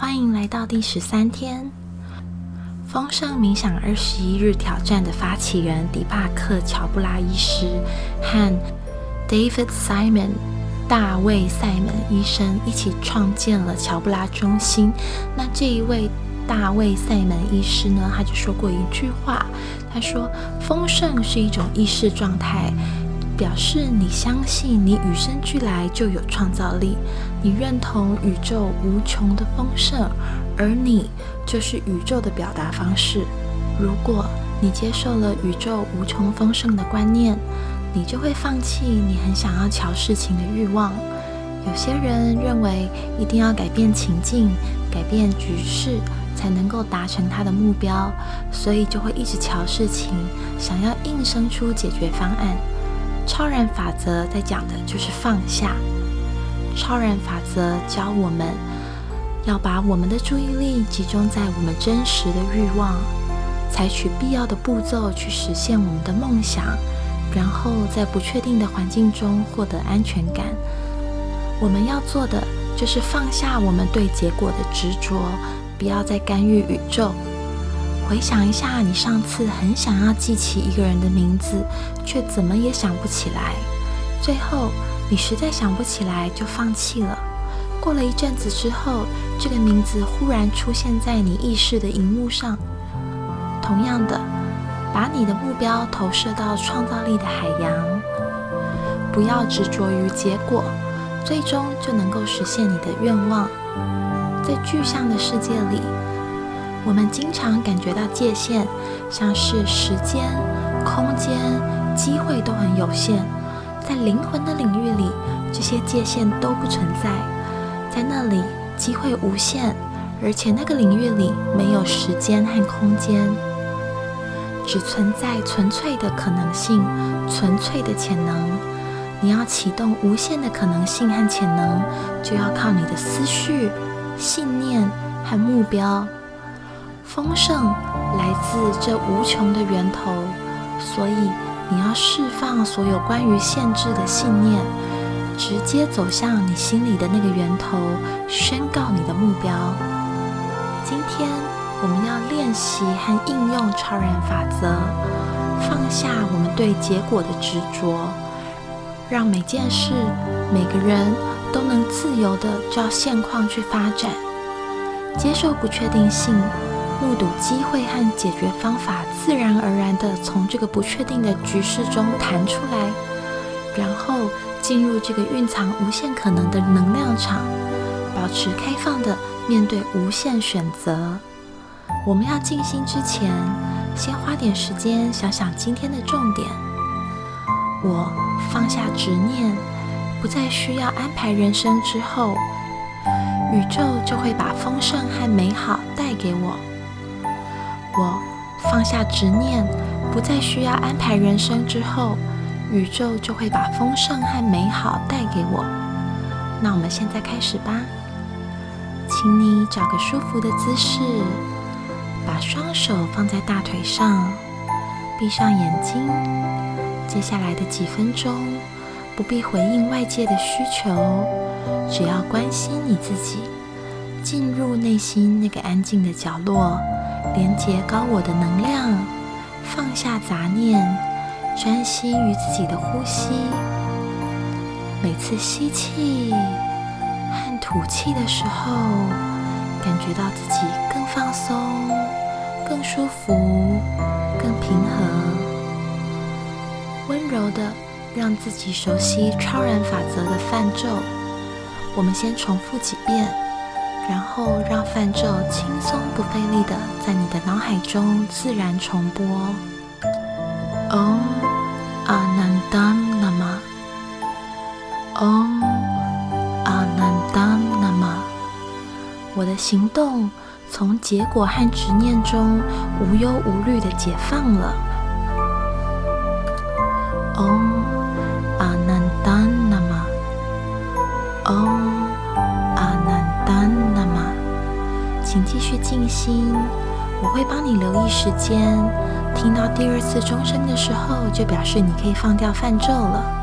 欢迎来到第十三天丰盛冥想二十一日挑战的发起人迪帕克·乔布拉医师和 David Simon 大卫·塞门医生一起创建了乔布拉中心。那这一位大卫·塞门医师呢，他就说过一句话，他说：“丰盛是一种意识状态。”表示你相信你与生俱来就有创造力，你认同宇宙无穷的丰盛，而你就是宇宙的表达方式。如果你接受了宇宙无穷丰盛的观念，你就会放弃你很想要瞧事情的欲望。有些人认为一定要改变情境、改变局势才能够达成他的目标，所以就会一直瞧事情，想要硬生出解决方案。超然法则在讲的就是放下。超然法则教我们要把我们的注意力集中在我们真实的欲望，采取必要的步骤去实现我们的梦想，然后在不确定的环境中获得安全感。我们要做的就是放下我们对结果的执着，不要再干预宇宙。回想一下，你上次很想要记起一个人的名字，却怎么也想不起来。最后，你实在想不起来，就放弃了。过了一阵子之后，这个名字忽然出现在你意识的荧幕上。同样的，把你的目标投射到创造力的海洋，不要执着于结果，最终就能够实现你的愿望。在具象的世界里。我们经常感觉到界限，像是时间、空间、机会都很有限。在灵魂的领域里，这些界限都不存在。在那里，机会无限，而且那个领域里没有时间和空间，只存在纯粹的可能性、纯粹的潜能。你要启动无限的可能性和潜能，就要靠你的思绪、信念和目标。丰盛来自这无穷的源头，所以你要释放所有关于限制的信念，直接走向你心里的那个源头，宣告你的目标。今天我们要练习和应用超人法则，放下我们对结果的执着，让每件事、每个人都能自由的照现况去发展，接受不确定性。目睹机会和解决方法自然而然地从这个不确定的局势中弹出来，然后进入这个蕴藏无限可能的能量场，保持开放的面对无限选择。我们要静心之前，先花点时间想想今天的重点。我放下执念，不再需要安排人生之后，宇宙就会把丰盛和美好带给我。我放下执念，不再需要安排人生之后，宇宙就会把丰盛和美好带给我。那我们现在开始吧，请你找个舒服的姿势，把双手放在大腿上，闭上眼睛。接下来的几分钟，不必回应外界的需求，只要关心你自己，进入内心那个安静的角落。连接高我的能量，放下杂念，专心于自己的呼吸。每次吸气和吐气的时候，感觉到自己更放松、更舒服、更平和，温柔的让自己熟悉超然法则的泛咒。我们先重复几遍。然后让泛咒轻松不费力的在你的脑海中自然重播。Om Anandam Nama。Om Anandam Nama。我的行动从结果和执念中无忧无虑的解放了。Om 心，我会帮你留意时间。听到第二次钟声的时候，就表示你可以放掉泛咒了。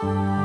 现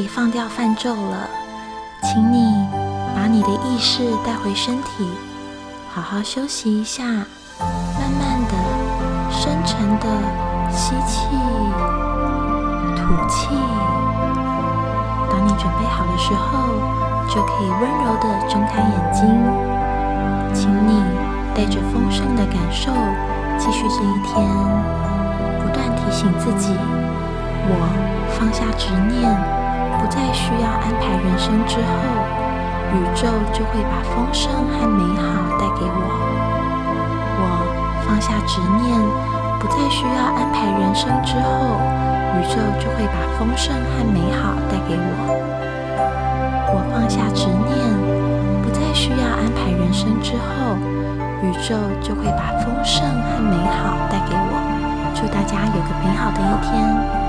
可以放掉泛咒了，请你把你的意识带回身体，好好休息一下，慢慢的、深沉的吸气、吐气。当你准备好的时候，就可以温柔的睁开眼睛。请你带着丰盛的感受，继续这一天，不断提醒自己。我放下执念，不再需要安排人生之后，宇宙就会把丰盛和美好带给我。我放下执念，不再需要安排人生之后，宇宙就会把丰盛和美好带给我。我放下执念，不再需要安排人生之后，宇宙就会把丰盛和美好带给我。祝大家有个美好的一天。